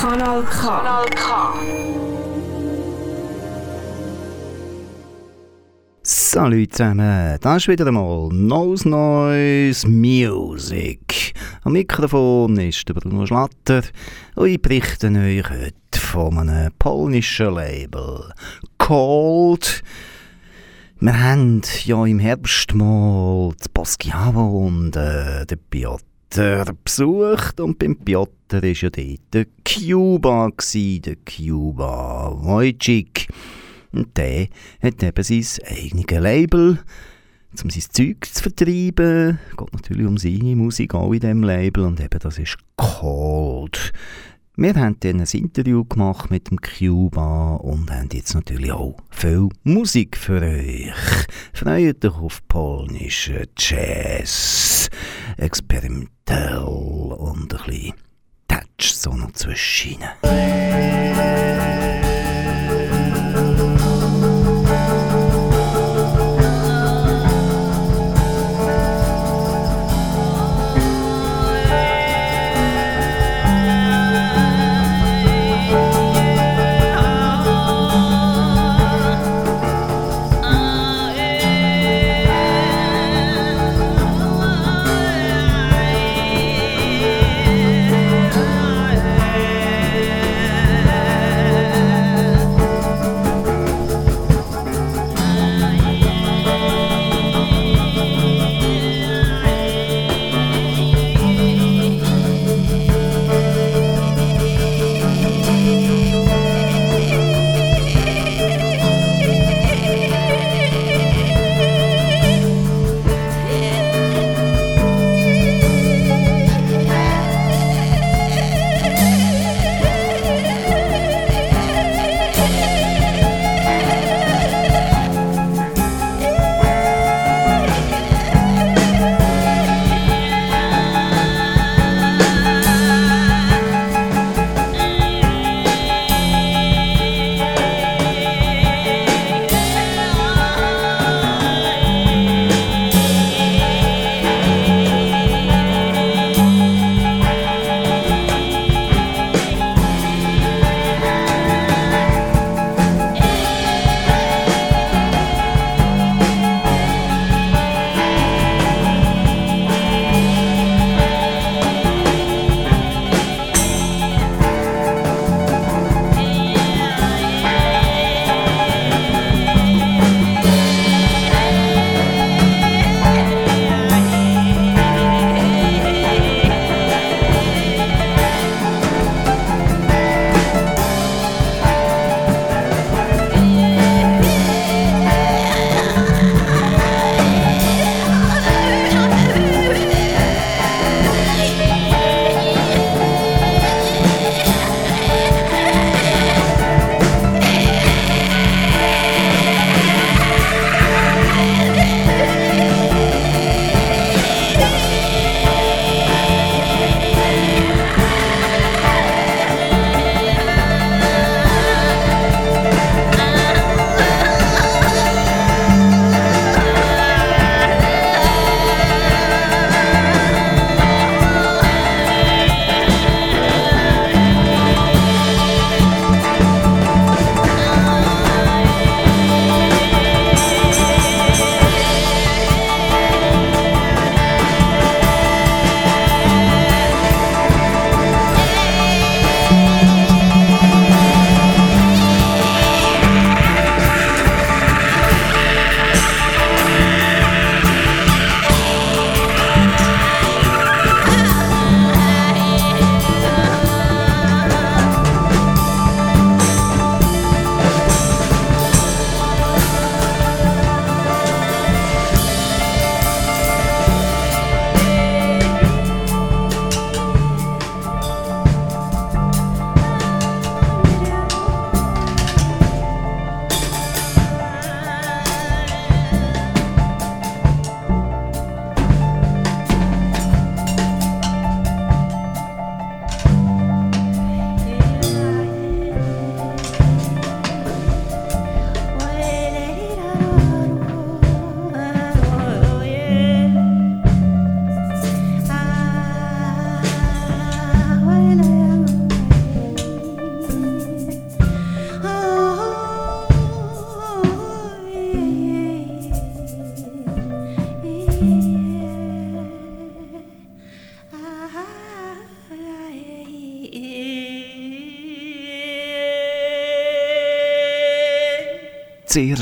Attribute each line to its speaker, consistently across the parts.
Speaker 1: Kanal K. Kanal K.
Speaker 2: Salut zusammen, das ist wieder einmal Nose Noise Music. Am Mikrofon ist der Bruno Schlatter und ich berichte euch heute von einem polnischen Label, Cold. Wir haben ja im Herbst mal das Basquiavo und äh, den Piotr besucht und beim Piotr war ja dort der Cuba, gewesen, der Cuba Wojcik. Und der hat eben sein eigenes Label, um sein Zeug zu vertreiben. Es geht natürlich um seine Musik auch in diesem Label und eben das ist Cold. Wir haben dann ein Interview gemacht mit dem Cuba und haben jetzt natürlich auch viel Musik für euch. Freut euch auf polnischen Jazz, experimentell und ein bisschen Touch so noch zwischen.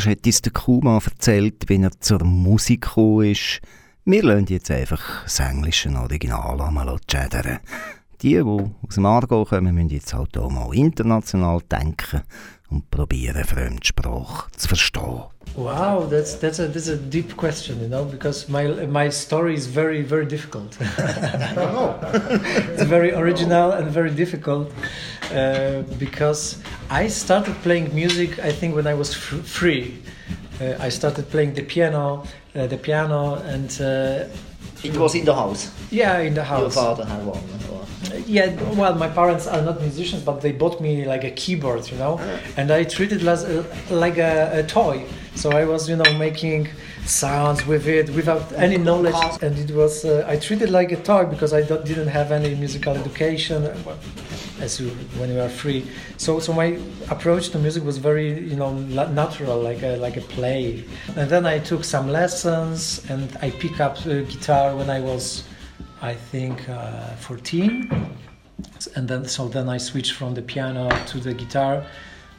Speaker 2: Zuerst hat uns der Kuma erzählt, wie er zur Musik gekommen ist. Wir lassen jetzt einfach das englische Original einmal schädern. Die, die aus dem Argo kommen, müssen jetzt halt auch mal international denken und probieren, Fremdsprache zu verstehen.
Speaker 3: Wow, that's that's a that's a deep question, you know, because my my story is very very difficult. it's very original and very difficult uh, because I started playing music. I think when I was free, uh, I started playing the piano, uh, the piano, and uh,
Speaker 4: it was in the house.
Speaker 3: Yeah, in the house.
Speaker 4: Your father had one.
Speaker 3: Yeah, well, my parents are not musicians, but they bought me like a keyboard, you know, ah. and I treated it as a, like a, a toy. So I was, you know, making sounds with it without any knowledge, and it was uh, I treated like a toy because I didn't have any musical education, as you when you are free. So so my approach to music was very, you know, natural, like a like a play. And then I took some lessons, and I picked up guitar when I was I think, uh, 14. And then, so then I switched from the piano to the guitar.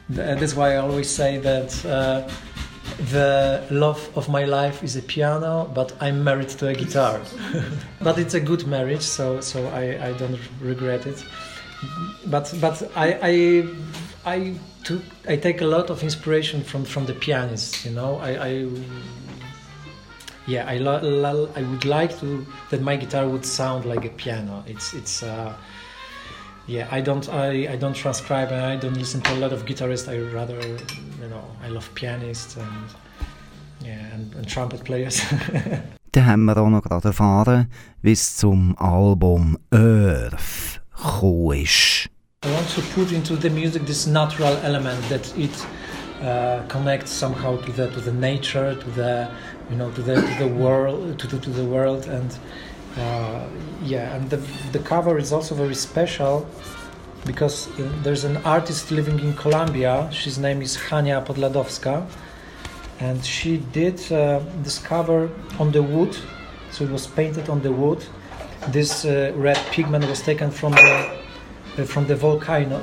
Speaker 3: That's why I always say that uh, the love of my life is a piano, but I'm married to a guitar. but it's a good marriage, so so I, I don't regret it. But but I I I took I take a lot of inspiration from from the pianists. You know, I, I yeah, I, I would like to that my guitar would sound like a piano. It's it's uh, yeah. I don't I, I don't transcribe and I don't listen to a lot of guitarists. I rather you know I love pianists and yeah and, and trumpet players.
Speaker 2: Dann haben wir auch noch gerade erfahren, wie es zum Album Earth gekommen ist.
Speaker 3: I want to put into the music this natural element that it uh, connects somehow to the to the nature, to the you know to the to the world to the, to the world and uh, yeah and the the cover is also very special because there's an artist living in Colombia. His name is Hania Podladowska, and she did uh, this cover on the wood. So it was painted on the wood. This uh, red pigment was taken from the uh, from the volcano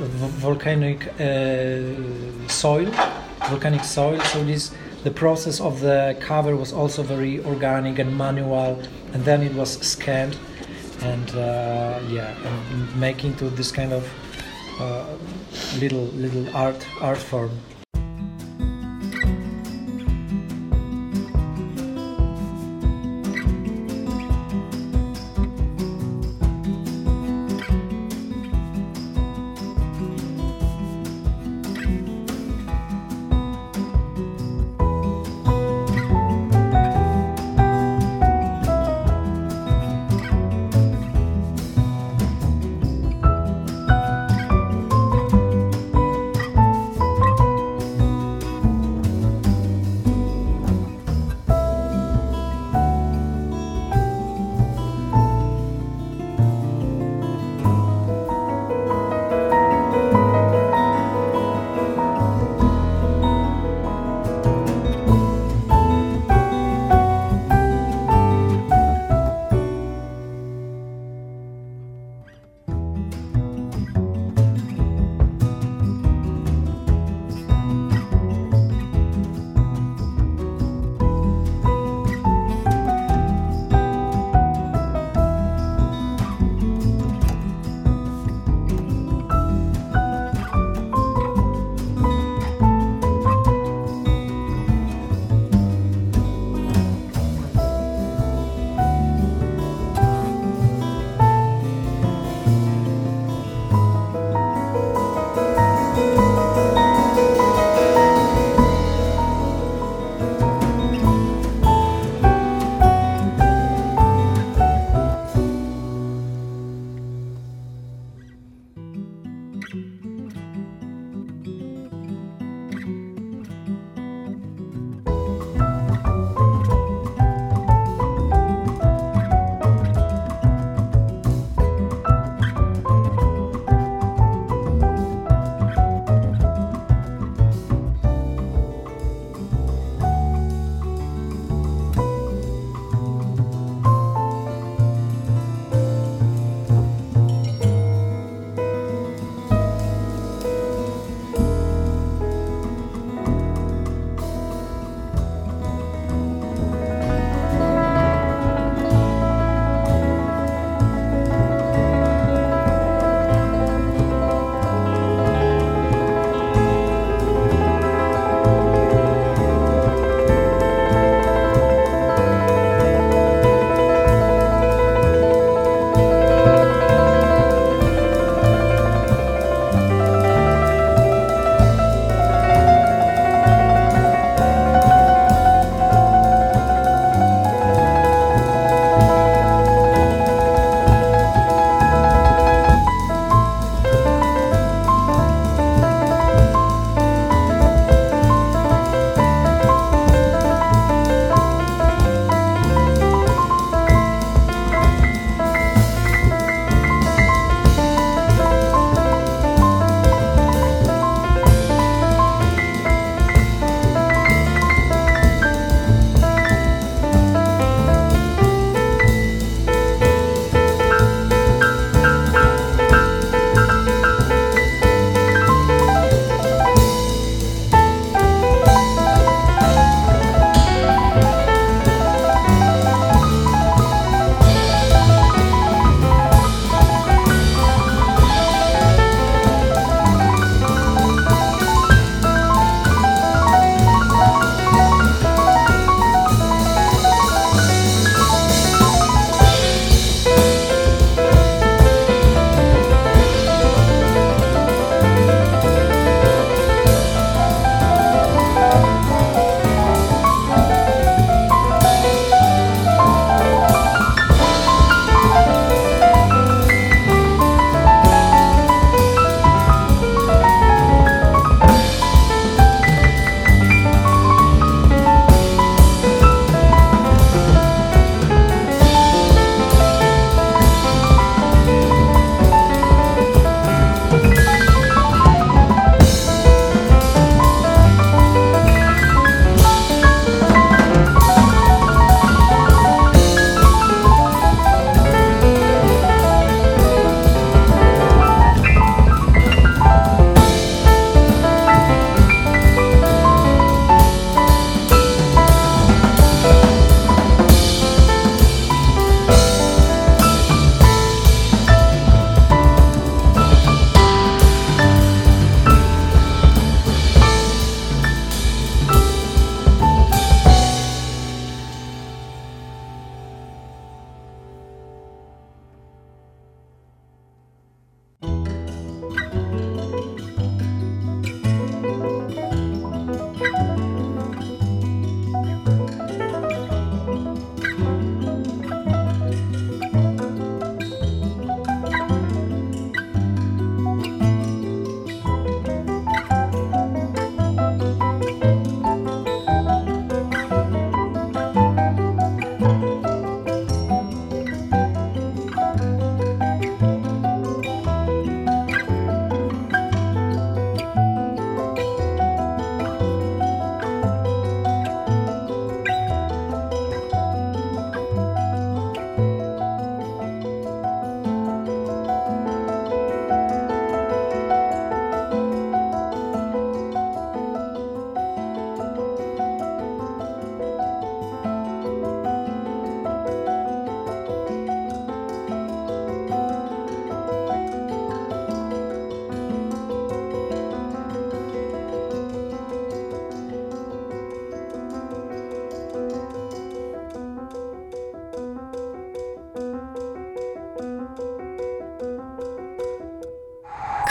Speaker 3: volcanic uh, soil, volcanic soil. So this the process of the cover was also very organic and manual, and then it was scanned, and uh, yeah, and making to this kind of uh, little little art art form.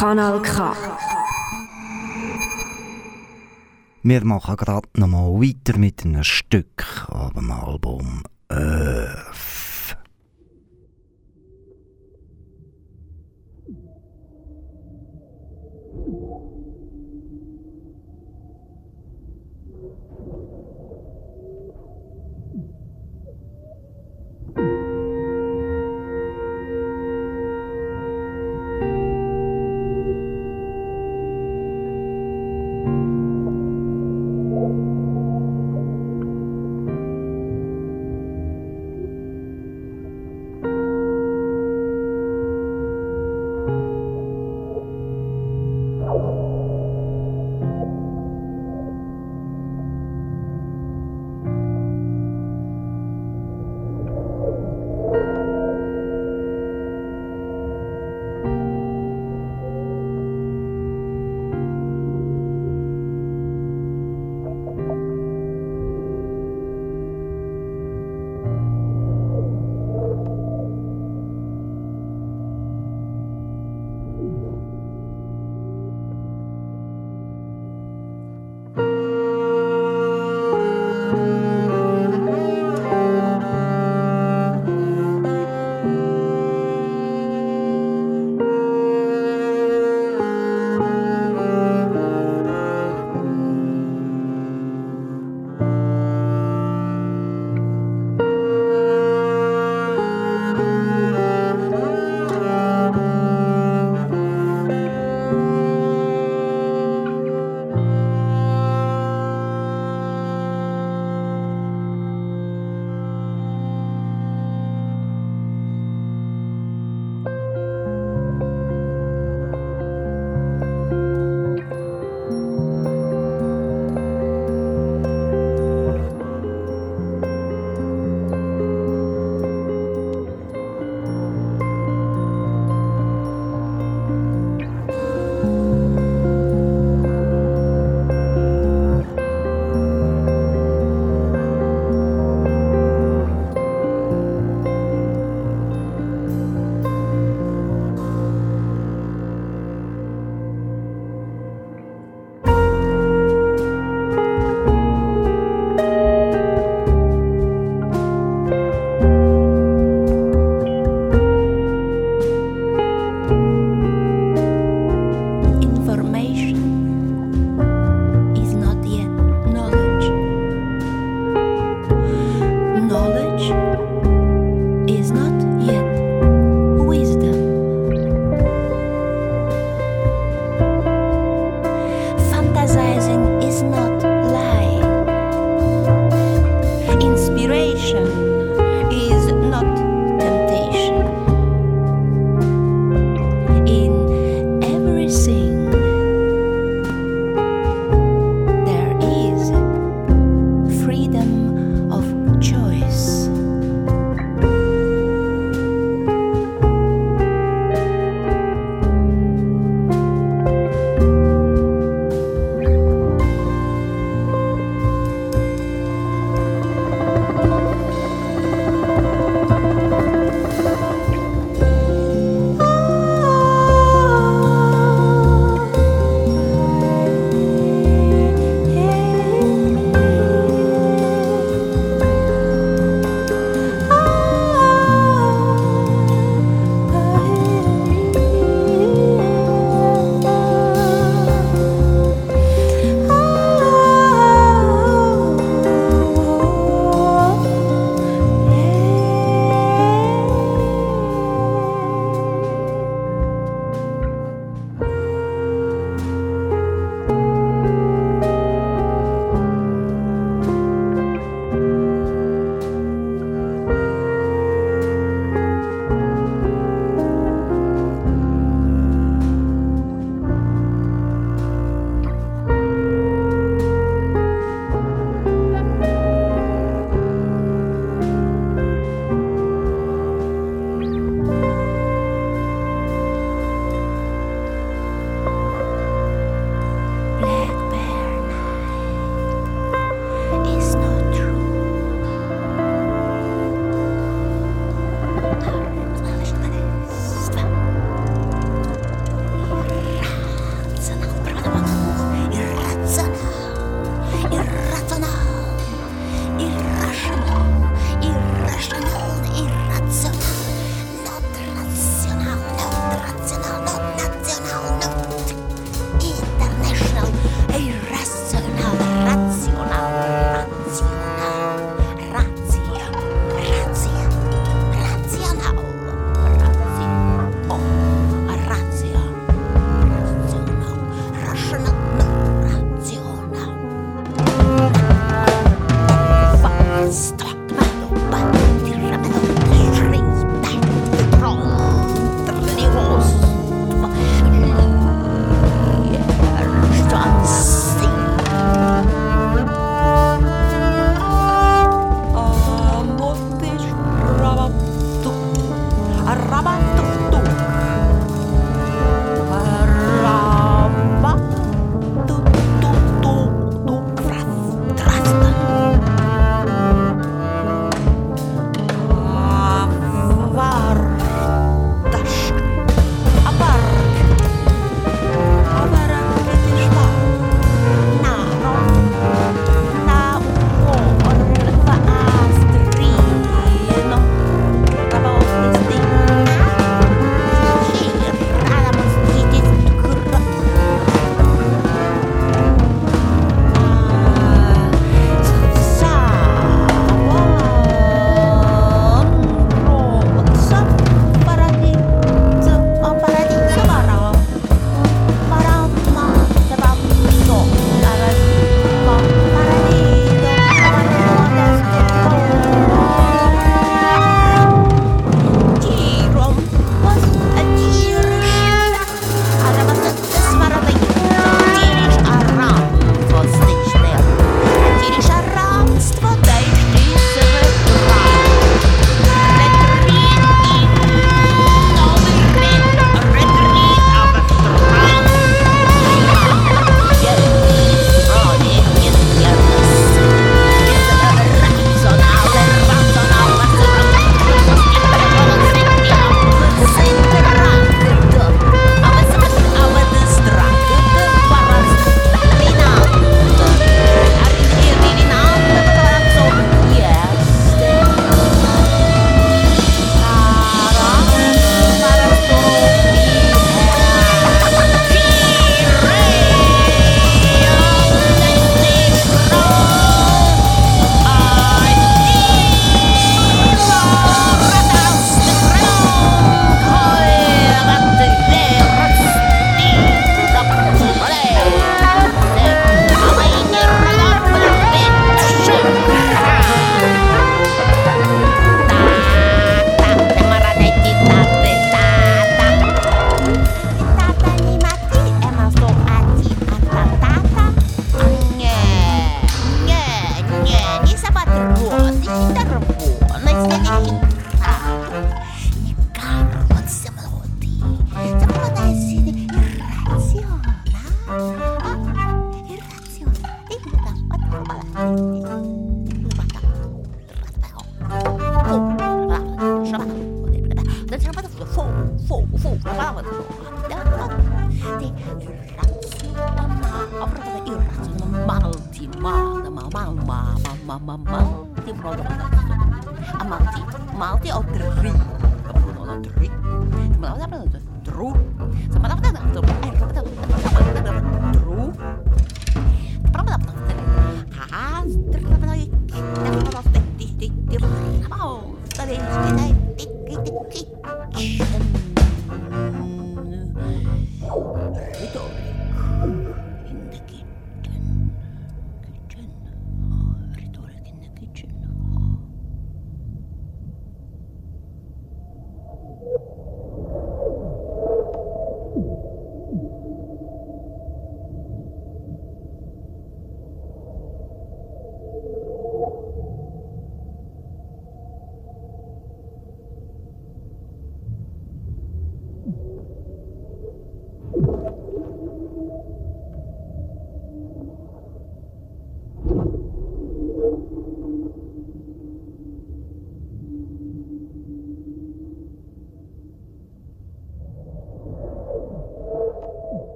Speaker 1: Kanal K.
Speaker 2: Wir machen gerade noch mal weiter mit einem Stück ab dem Album Earth.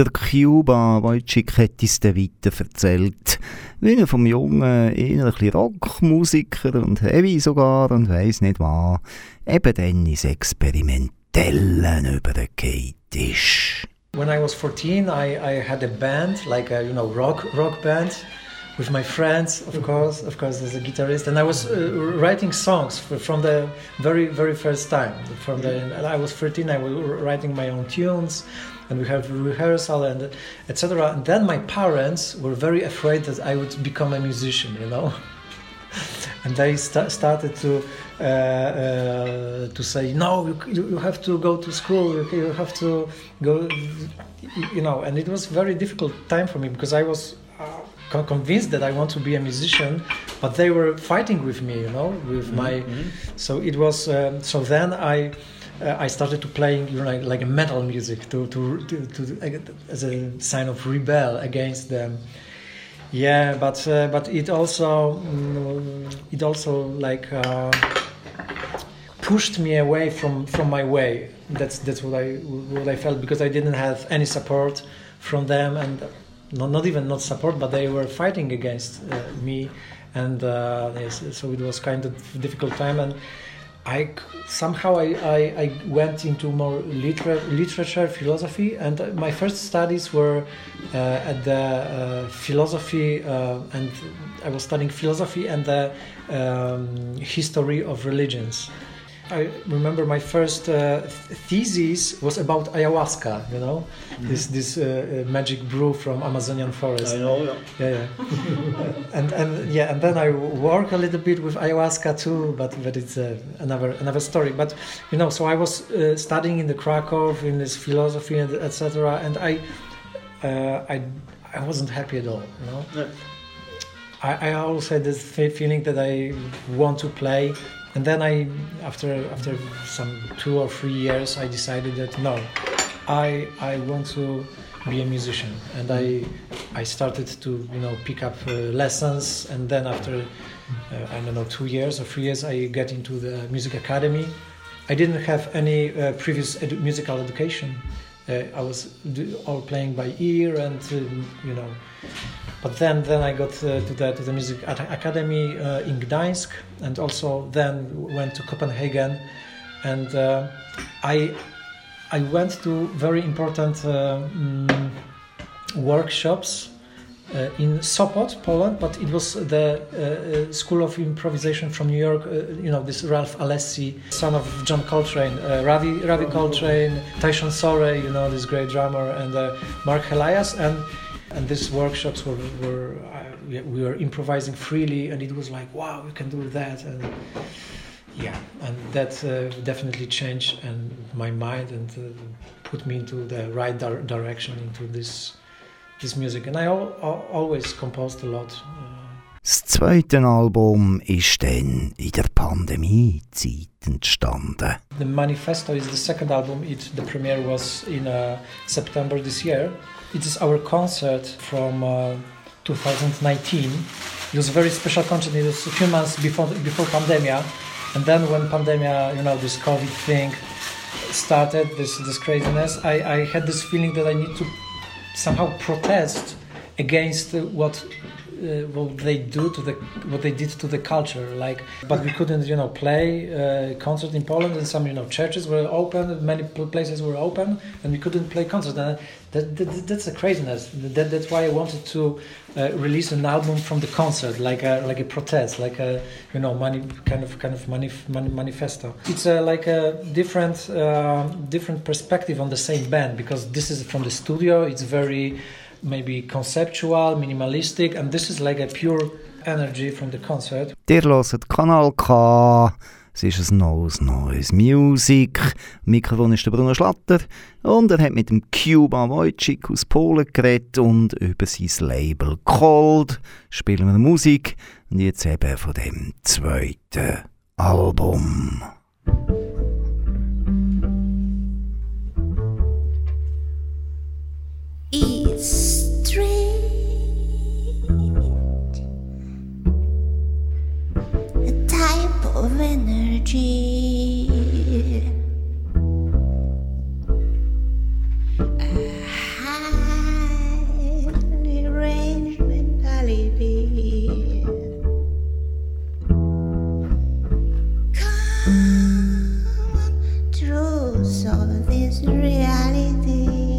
Speaker 2: Der Cuba Wojcik hat uns dann weiter erzählt, wie er vom jungen, eher ein bisschen Rockmusiker und Heavy sogar und weiss nicht was, eben dann ins Experimentellen übergeht ist.
Speaker 3: When I was 14, I, I had a band, like a you know rock rock band, with my friends, of course, of course as a guitarist, and I was uh, writing songs for, from the very very first time. From the I was 13, I was writing my own tunes, and we have rehearsal and etc. And then my parents were very afraid that I would become a musician, you know. and they st- started to uh, uh, to say no you, you have to go to school you, you have to go you know and it was very difficult time for me because i was convinced that i want to be a musician but they were fighting with me you know with my so it was um, so then i uh, I started to playing you know, like, like a metal music to, to, to, to as a sign of rebel against them. Yeah, but uh, but it also mm, it also like uh, pushed me away from from my way. That's that's what I what I felt because I didn't have any support from them and not, not even not support, but they were fighting against uh, me, and uh, so it was kind of difficult time and. I somehow I, I, I went into more liter- literature, philosophy, and uh, my first studies were uh, at the uh, philosophy, uh, and I was studying philosophy and the um, history of religions. I remember my first uh, thesis was about ayahuasca, you know, this this uh, uh, magic brew from Amazonian forest.
Speaker 4: I know, yeah.
Speaker 3: Yeah, yeah. and and yeah, and then I work a little bit with ayahuasca too, but but it's uh, another another story. But you know, so I was uh, studying in the Krakow in this philosophy and etc. And I uh, I I wasn't happy at all. You know,
Speaker 4: Yeah.
Speaker 3: I, I always had this feeling that I want to play, and then I after after some two or three years I decided that no, I I want to be a musician, and I I started to you know pick up uh, lessons, and then after uh, I don't know two years or three years I get into the music academy. I didn't have any uh, previous musical education. Uh, I was all playing by ear, and uh, you know. But then, then I got uh, to the to the music academy uh, in Gdańsk, and also then went to Copenhagen, and uh, I I went to very important mm, workshops uh, in Sopot, Poland, but it was the uh, School of Improvisation from New York. Uh, you know, this Ralph Alessi, son of John Coltrane, Ravi Ravi Coltrane, Tyshawn Sorey, you know, this great drummer, and Mark Helias, and and these workshops were were uh, we- we were improvising freely, and it was like, wow, we can do that, and yeah, and that uh, definitely changed and my mind and uh, put me into the right dir- direction into this this music. And I al- al- always composed a lot. Uh,
Speaker 2: Das zweite Album ist dann in der Pandemiezeit entstanden.
Speaker 3: the Manifesto is the second album. It the premiere was in uh, September this year. It is our concert from uh, 2019. It was a very special concert. It was a few months before before pandemia, and then when pandemia, you know, this COVID thing started, this this craziness, I, I had this feeling that I need to somehow protest against what uh, what they do to the what they did to the culture like but we couldn't you know play uh, concert in Poland and some you know churches were open many places were open and we couldn't play concert and that, that, that's a craziness that, that's why I wanted to uh, release an album from the concert like a like a protest like a you know kind of kind of manif- mani- manifesto it's a, like a different uh, different perspective on the same band because this is from the studio it's very maybe conceptual, minimalistic, and this is like a pure energy from the concert.
Speaker 2: Ihr hört Kanal K. Es ist ein neues, neues Music. Mikrofon ist der Bruno Schlatter. Und er hat mit dem Cuba Wojcik aus Polen geredet und über sein Label Cold spielen wir Musik. Und jetzt eben von dem zweiten Album.
Speaker 5: It's energy. A highly arranged mentality. Common truths of this reality.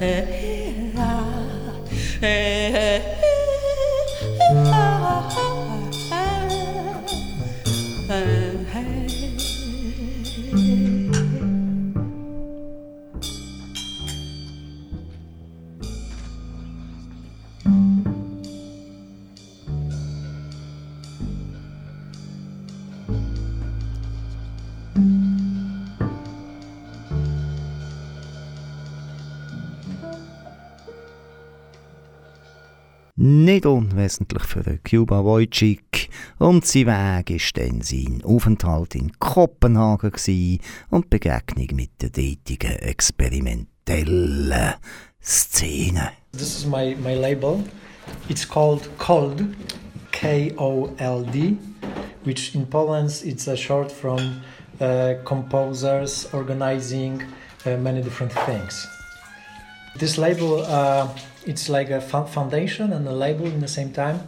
Speaker 2: Nicht unwesentlich für Cuba Wojcik und sein Weg ist dann sein Aufenthalt in Kopenhagen und Begegnung mit der dortigen experimentellen Szene.
Speaker 3: This is my, my label. It's called Cold, K O L D, which in Poland it's a short from uh, composers organizing uh, many different things. This label, uh, it's like a foundation and a label in the same time,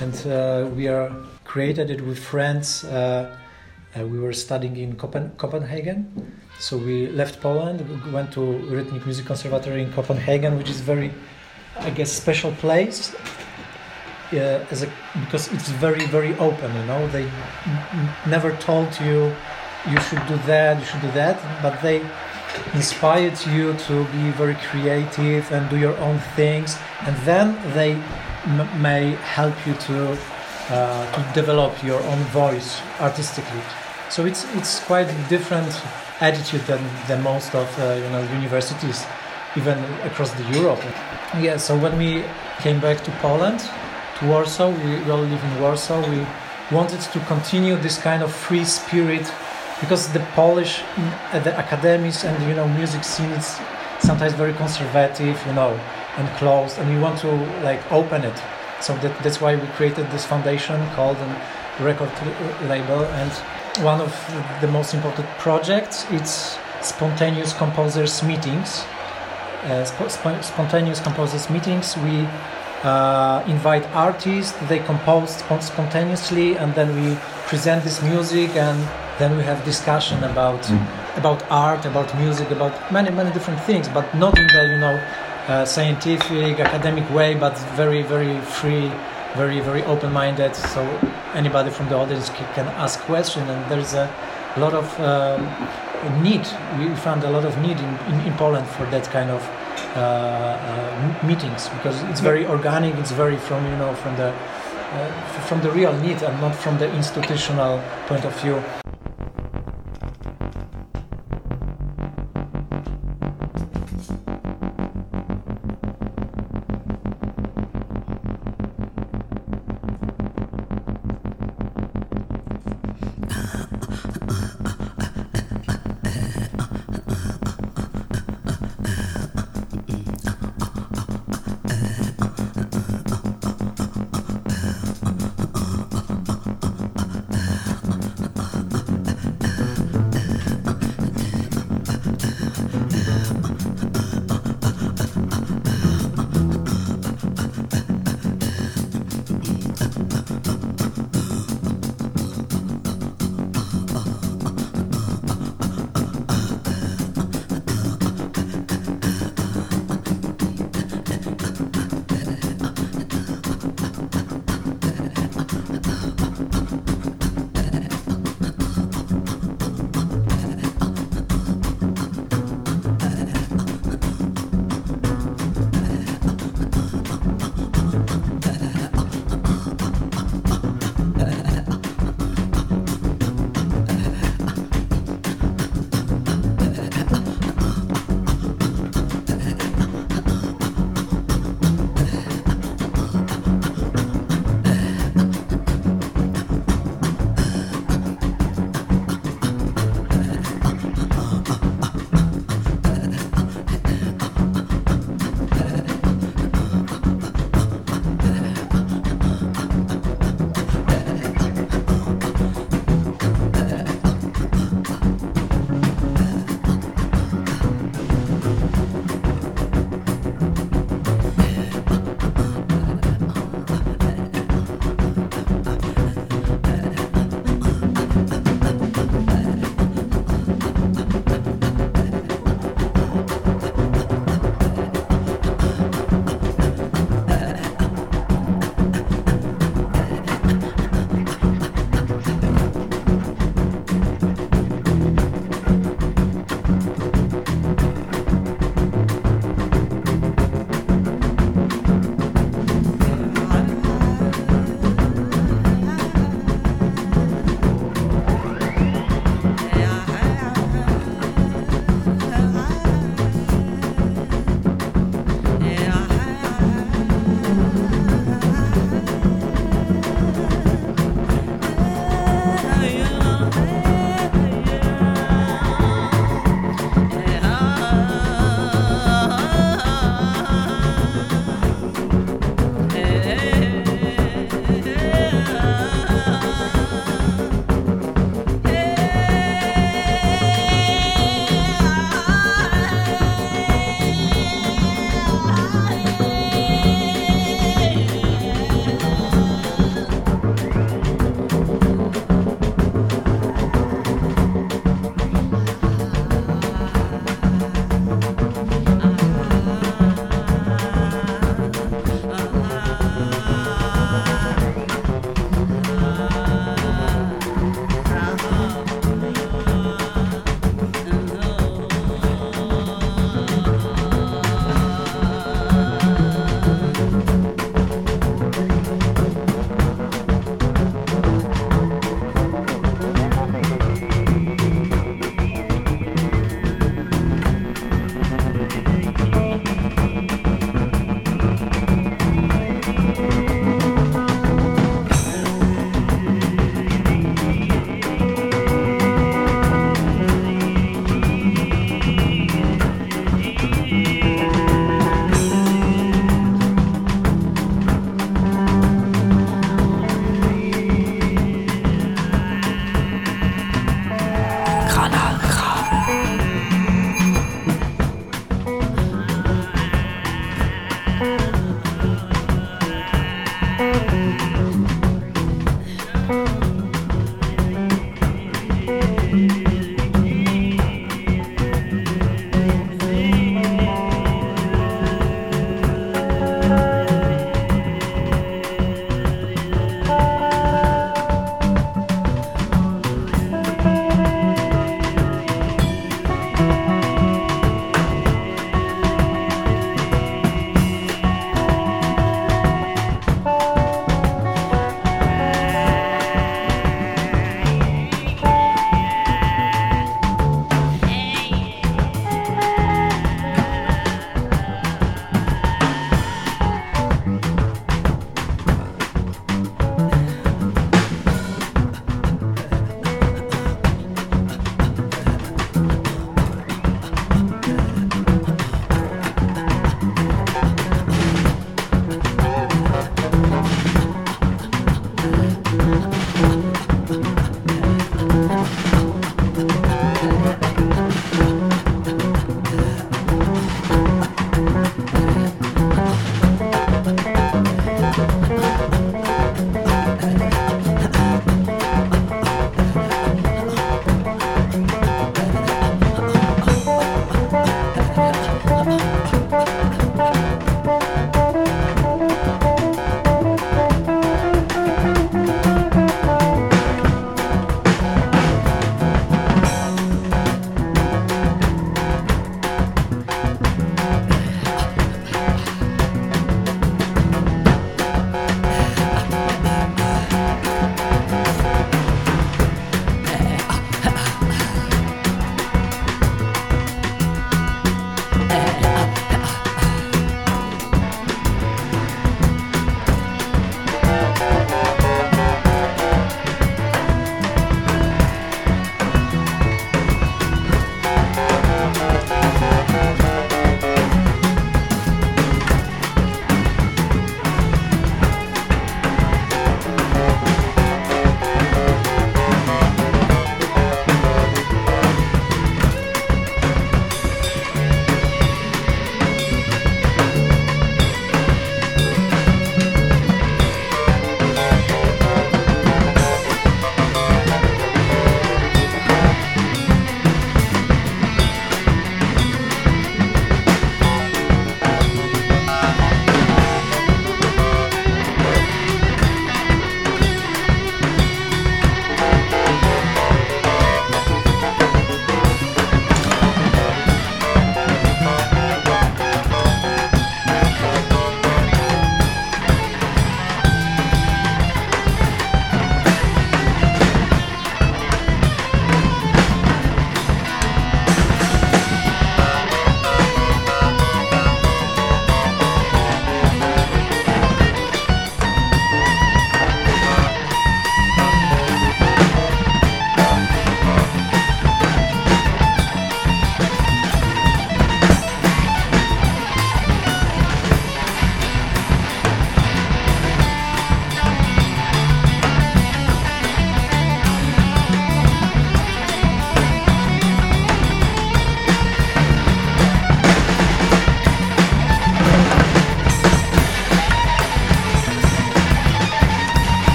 Speaker 3: and uh, we are created it with friends. Uh, uh, we were studying in Copen- Copenhagen, so we left Poland, we went to Rhythmic Music Conservatory in Copenhagen, which is very, I guess, special place. Uh, as a because it's very very open, you know. They n- never told you you should do that, you should do that, but they inspired you to be very creative and do your own things, and then they may help you to uh, to develop your own voice artistically. So it's it's quite different attitude than, than most of uh, you know universities, even across the Europe. Yeah. So when we came back to Poland, to Warsaw, we all live in Warsaw. We wanted to continue this kind of free spirit because the Polish uh, the academies and you know music scene is sometimes very conservative, you know, and closed, and we want to like open it. So that, that's why we created this foundation called a record label, and one of the most important projects it's spontaneous composers meetings. Uh, sp- sp- spontaneous composers meetings. We uh, invite artists, they compose spon- spontaneously, and then we present this music, and then we have discussion about about art, about music, about many many different things, but not in the you know uh, scientific academic way, but very very free, very very open-minded. So anybody from the audience ca- can ask questions, and there's a lot of um, need. We found a lot of need in, in, in Poland for that kind of uh, uh, meetings because it's very organic. It's very from you know from the uh, from the real need and not from the institutional point of view.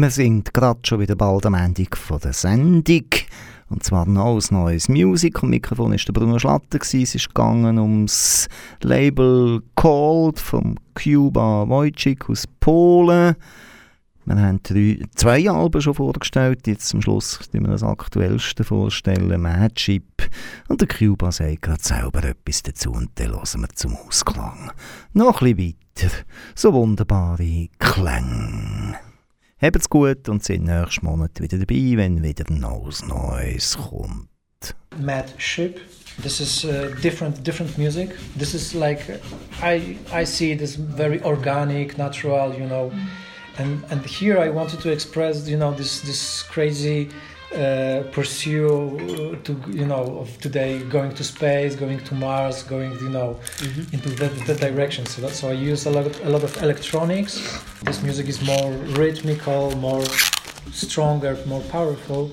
Speaker 2: Wir sind gerade schon wieder bald am Ende der Sendung. Und zwar noch aus neues Musik. Am Mikrofon ist der Bruno Schlatter. Es ist gegangen ums Label Cold vom Cuba Wojcik aus Polen. Wir haben drei, zwei Alben schon vorgestellt. Jetzt zum Schluss die wir das aktuellste vorstellen, Madship. Und der Cuba sagt gerade selber etwas dazu und dann hören wir zum Ausklang. Noch ein bisschen weiter. So wunderbare Klänge. Habt's gut und sind nächsten Monat wieder dabei, wenn wieder Nose Noise kommt.
Speaker 3: Mad Ship. This is uh, different, different music. This is like I I see as very organic, natural, you know. And and here I wanted to express, you know, this this crazy uh, pursue to you know of today going to space, going to Mars, going you know into that, that direction. So that's so I use a lot of, a lot of electronics. This music is more rhythmical, more stronger, more powerful.